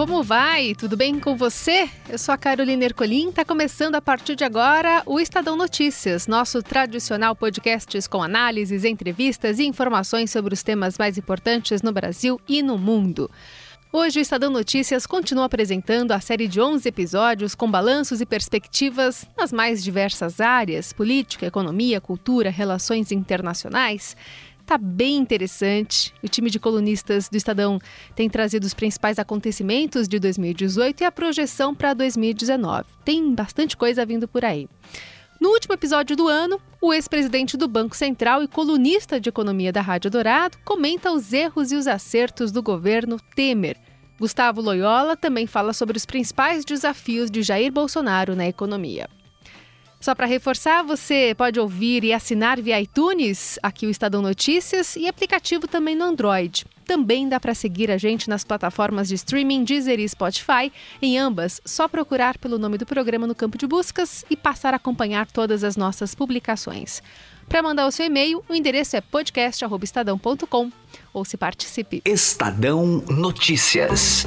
Como vai? Tudo bem com você? Eu sou a Carolina Ercolim. Está começando a partir de agora o Estadão Notícias, nosso tradicional podcast com análises, entrevistas e informações sobre os temas mais importantes no Brasil e no mundo. Hoje o Estadão Notícias continua apresentando a série de 11 episódios com balanços e perspectivas nas mais diversas áreas: política, economia, cultura, relações internacionais está bem interessante. O time de colunistas do Estadão tem trazido os principais acontecimentos de 2018 e a projeção para 2019. Tem bastante coisa vindo por aí. No último episódio do ano, o ex-presidente do Banco Central e colunista de economia da Rádio Dourado comenta os erros e os acertos do governo Temer. Gustavo Loyola também fala sobre os principais desafios de Jair Bolsonaro na economia. Só para reforçar, você pode ouvir e assinar via iTunes, aqui o Estadão Notícias, e aplicativo também no Android. Também dá para seguir a gente nas plataformas de streaming Deezer e Spotify. Em ambas, só procurar pelo nome do programa no campo de buscas e passar a acompanhar todas as nossas publicações. Para mandar o seu e-mail, o endereço é podcast@estadão.com ou se participe. Estadão Notícias.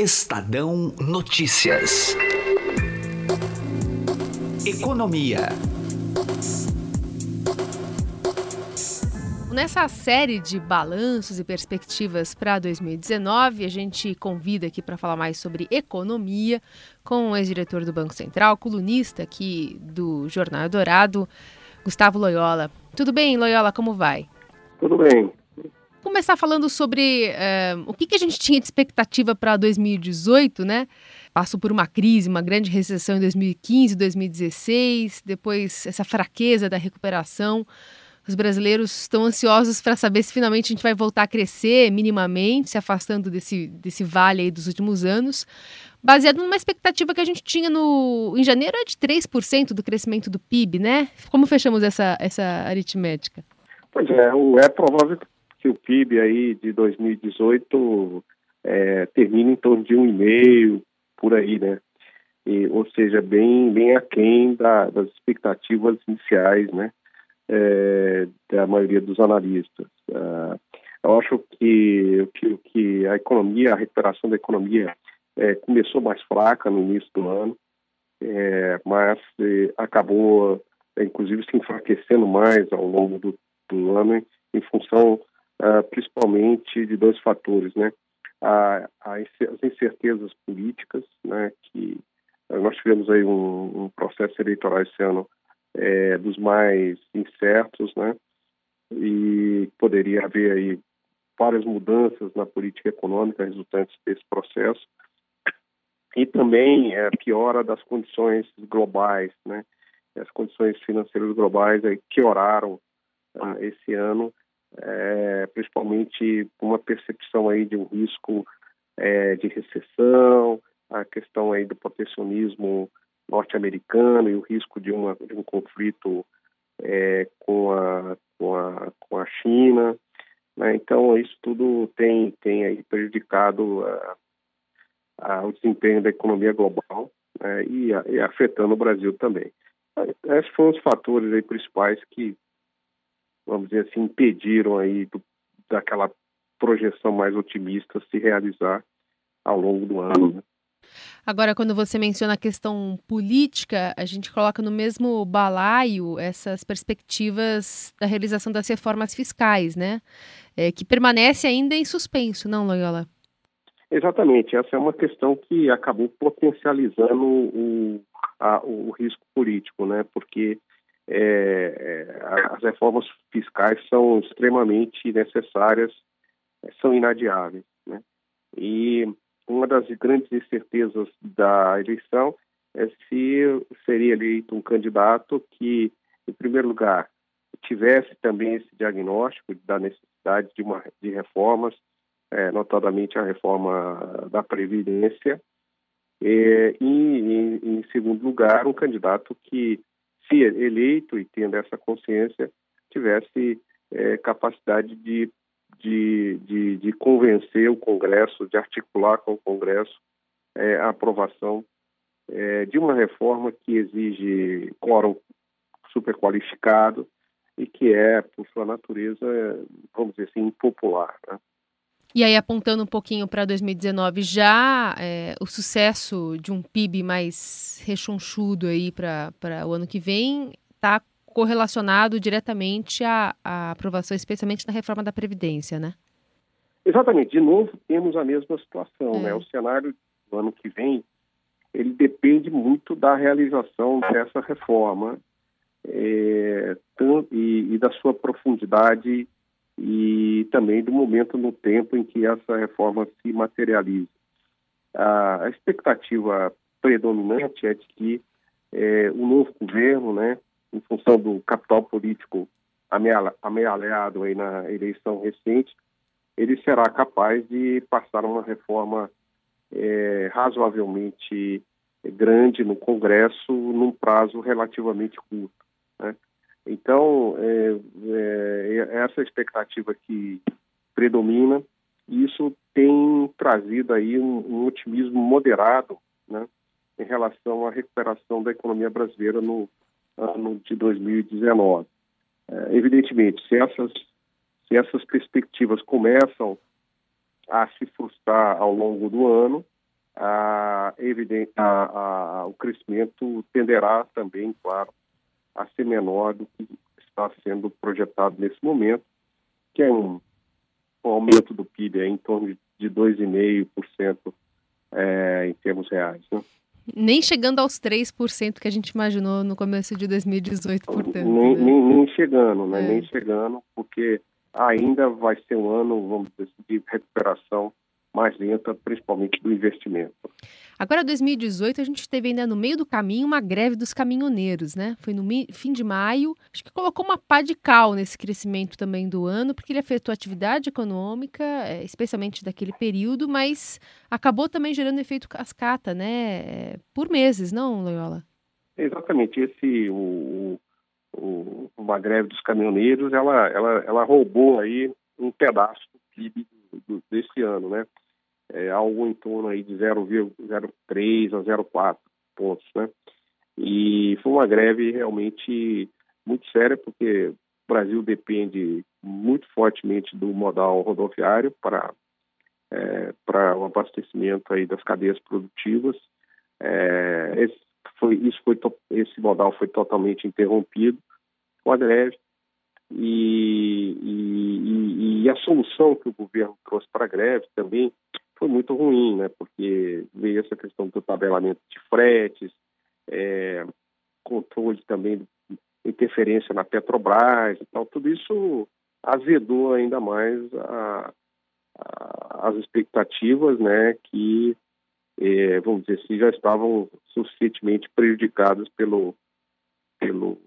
Estadão Notícias. Economia. Nessa série de balanços e perspectivas para 2019, a gente convida aqui para falar mais sobre economia com o ex-diretor do Banco Central, colunista aqui do Jornal Dourado, Gustavo Loyola. Tudo bem, Loyola? Como vai? Tudo bem começar falando sobre uh, o que, que a gente tinha de expectativa para 2018, né? Passou por uma crise, uma grande recessão em 2015, 2016, depois essa fraqueza da recuperação. Os brasileiros estão ansiosos para saber se finalmente a gente vai voltar a crescer minimamente, se afastando desse, desse vale aí dos últimos anos, baseado numa expectativa que a gente tinha no, em janeiro é de 3% do crescimento do PIB, né? Como fechamos essa, essa aritmética? Pois é, é provável que o PIB aí de 2018 é, termina em torno de um e meio por aí, né? E, ou seja, bem, bem aquém da, das expectativas iniciais, né? É, da maioria dos analistas. Uh, eu acho que, que, que a economia, a recuperação da economia é, começou mais fraca no início do ano, é, mas é, acabou, inclusive, se enfraquecendo mais ao longo do, do ano em função uh, principalmente de dois fatores, né? A, a, as incertezas políticas, né? Que uh, nós tivemos aí um, um, processo eleitoral esse ano é, dos mais incertos, né? E poderia haver aí várias mudanças na política econômica resultantes desse processo e também é, piora das condições globais, né? As condições financeiras globais aí pioraram uh, esse ano é, principalmente uma percepção aí de um risco é, de recessão, a questão aí do protecionismo norte-americano e o risco de, uma, de um conflito é, com, a, com, a, com a China. Né? Então, isso tudo tem, tem aí prejudicado a, a, o desempenho da economia global né? e, e, afetando o Brasil também. Esses foram os fatores aí principais que vamos dizer assim, impediram aí do, daquela projeção mais otimista se realizar ao longo do ano. Né? Agora, quando você menciona a questão política, a gente coloca no mesmo balaio essas perspectivas da realização das reformas fiscais, né? É, que permanece ainda em suspenso, não, Loyola? Exatamente. Essa é uma questão que acabou potencializando o, a, o risco político, né? Porque é, é as reformas fiscais são extremamente necessárias, são inadiáveis. Né? E uma das grandes incertezas da eleição é se seria eleito um candidato que, em primeiro lugar, tivesse também esse diagnóstico da necessidade de, uma, de reformas, é, notadamente a reforma da Previdência, e, em, em segundo lugar, um candidato que, se eleito e tendo essa consciência, tivesse é, capacidade de de, de, de convencer o Congresso, de articular com o Congresso é, a aprovação é, de uma reforma que exige quórum superqualificado e que é, por sua natureza, vamos dizer assim, impopular. Né? E aí, apontando um pouquinho para 2019, já é, o sucesso de um PIB mais rechonchudo aí para o ano que vem está correlacionado diretamente à, à aprovação, especialmente na reforma da Previdência, né? Exatamente. De novo, temos a mesma situação, é. né? O cenário do ano que vem, ele depende muito da realização dessa reforma é, e, e da sua profundidade e também do momento no tempo em que essa reforma se materializa. A, expectativa predominante é de que é, o novo governo, né, em função do capital político amealhado aí na eleição recente, ele será capaz de passar uma reforma é, razoavelmente grande no Congresso num prazo relativamente curto. Né? Então, é, é, essa expectativa que predomina, isso tem trazido aí um, um otimismo moderado né, em relação à recuperação da economia brasileira no, ano de 2019. É, evidentemente, se essas, se essas perspectivas começam a se frustrar ao longo do ano, a, evidente, a, a, o crescimento tenderá também, claro, a ser menor do que está sendo projetado nesse momento, que é um, um aumento do PIB em torno de 2,5% é, em termos reais. Né? Nem chegando aos 3% que a gente imaginou no começo de 2018, portanto. Nem, né? nem, nem chegando, né? É. Nem chegando, porque ainda vai ser um ano, vamos dizer, assim, de recuperação mais lenta, principalmente do investimento. Agora, 2018, a gente teve ainda no meio do caminho uma greve dos caminhoneiros, né? Foi no fim de maio, acho que colocou uma pá de cal nesse crescimento também do ano, porque ele afetou a atividade econômica, é, especialmente daquele período, mas acabou também gerando efeito cascata, né? É, por meses, não, Loyola? Exatamente. Esse, o, o, uma greve dos caminhoneiros, ela, ela, ela roubou aí um pedaço do PIB desse ano, né? É, algo em torno aí de 0,03 a 0,4 pontos, né? E foi uma greve realmente muito séria, porque o Brasil depende muito fortemente do modal rodoviário para é, para o abastecimento aí das cadeias produtivas. É, esse, foi, isso foi, esse modal foi totalmente interrompido com a greve e, e, e, a solução que o governo trouxe para a greve também foi muito ruim, né? Porque veio essa questão do tabelamento de fretes, é, controle também, interferência na Petrobras e tal. Tudo isso azedou ainda mais a, a, as expectativas, né? Que, é, vamos dizer assim, já estavam suficientemente prejudicadas pelo, pelo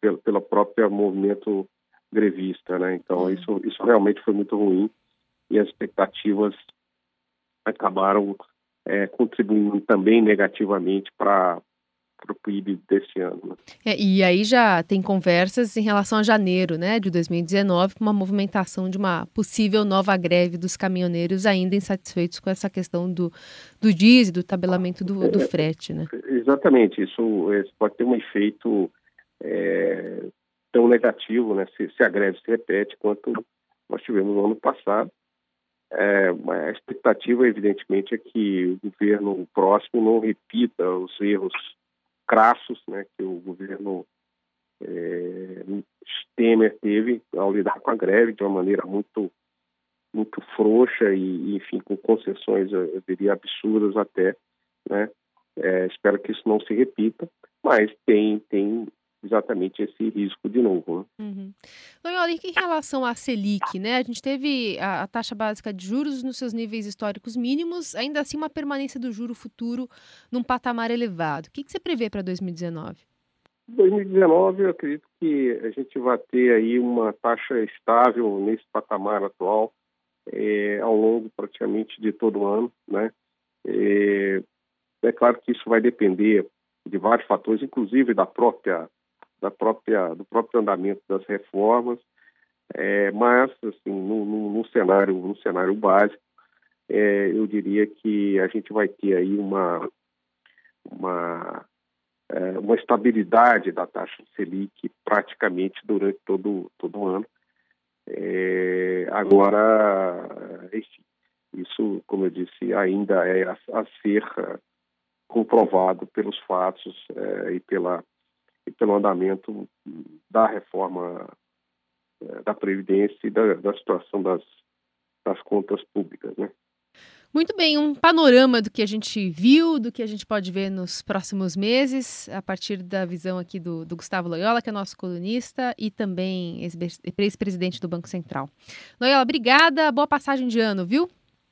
pelo, pela própria movimento grevista, né? Então uhum. isso isso realmente foi muito ruim e as expectativas acabaram é, contribuindo também negativamente para o PIB desse ano. Né? É, e aí já tem conversas em relação a janeiro né, de 2019, com uma movimentação de uma possível nova greve dos caminhoneiros ainda insatisfeitos com essa questão do, do diesel, do tabelamento do, do é, frete. Né? Exatamente, isso, isso pode ter um efeito é, tão negativo, né, se, se, a greve se repete quanto nós tivemos no ano passado. É, a expectativa, evidentemente, é que o governo próximo não repita os erros crassos né, que o governo é, Temer teve ao lidar com a greve de uma maneira muito muito frouxa e, enfim, com concessões, eu diria, absurdas até, né? É, espero que isso não se repita, mas tem, tem exatamente esse risco de novo. Né? Uhum. Loyola, em relação à Selic, né? A gente teve a, a, taxa básica de juros nos seus níveis históricos mínimos, ainda assim uma permanência do juro futuro num patamar elevado. O que, que você prevê para 2019? 2019, eu acredito que a gente vai ter aí uma taxa estável nesse patamar atual é, ao longo praticamente de todo o ano, né? É, é claro que isso vai depender de vários fatores, inclusive da própria da própria, do próprio andamento das reformas, é, mas assim, no, no, no, cenário, no cenário básico, é, eu diria que a gente vai ter aí uma, uma, é, uma estabilidade da taxa Selic praticamente durante todo, todo o ano. É, agora, enfim, isso, como eu disse, ainda é a, a ser comprovado pelos fatos é, e pela e pelo andamento da reforma eh, da Previdência e da, da situação das, das contas públicas. Né? Muito bem, um panorama do que a gente viu, do que a gente pode ver nos próximos meses, a partir da visão aqui do, do Gustavo Loyola, que é nosso colunista e também ex-presidente do Banco Central. Loyola, obrigada, boa passagem de ano, viu?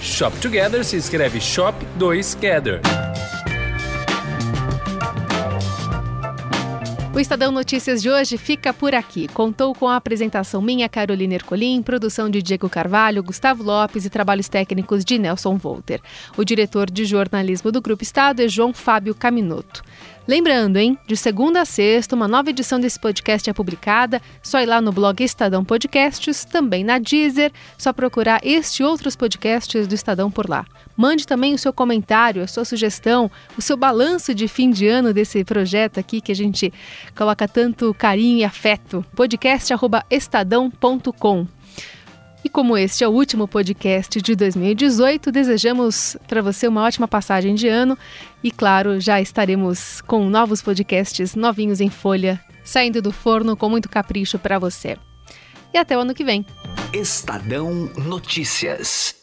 Shop Together se escreve Shop 2 Gather. O Estadão Notícias de hoje fica por aqui. Contou com a apresentação minha, Carolina Ercolim, produção de Diego Carvalho, Gustavo Lopes e trabalhos técnicos de Nelson Volter. O diretor de jornalismo do Grupo Estado é João Fábio Caminoto. Lembrando, hein? De segunda a sexta, uma nova edição desse podcast é publicada. Só ir lá no blog Estadão Podcasts, também na Deezer. Só procurar este e outros podcasts do Estadão por lá. Mande também o seu comentário, a sua sugestão, o seu balanço de fim de ano desse projeto aqui que a gente coloca tanto carinho e afeto. podcast@estadão.com. E como este é o último podcast de 2018, desejamos para você uma ótima passagem de ano e, claro, já estaremos com novos podcasts novinhos em folha, saindo do forno com muito capricho para você. E até o ano que vem. Estadão Notícias.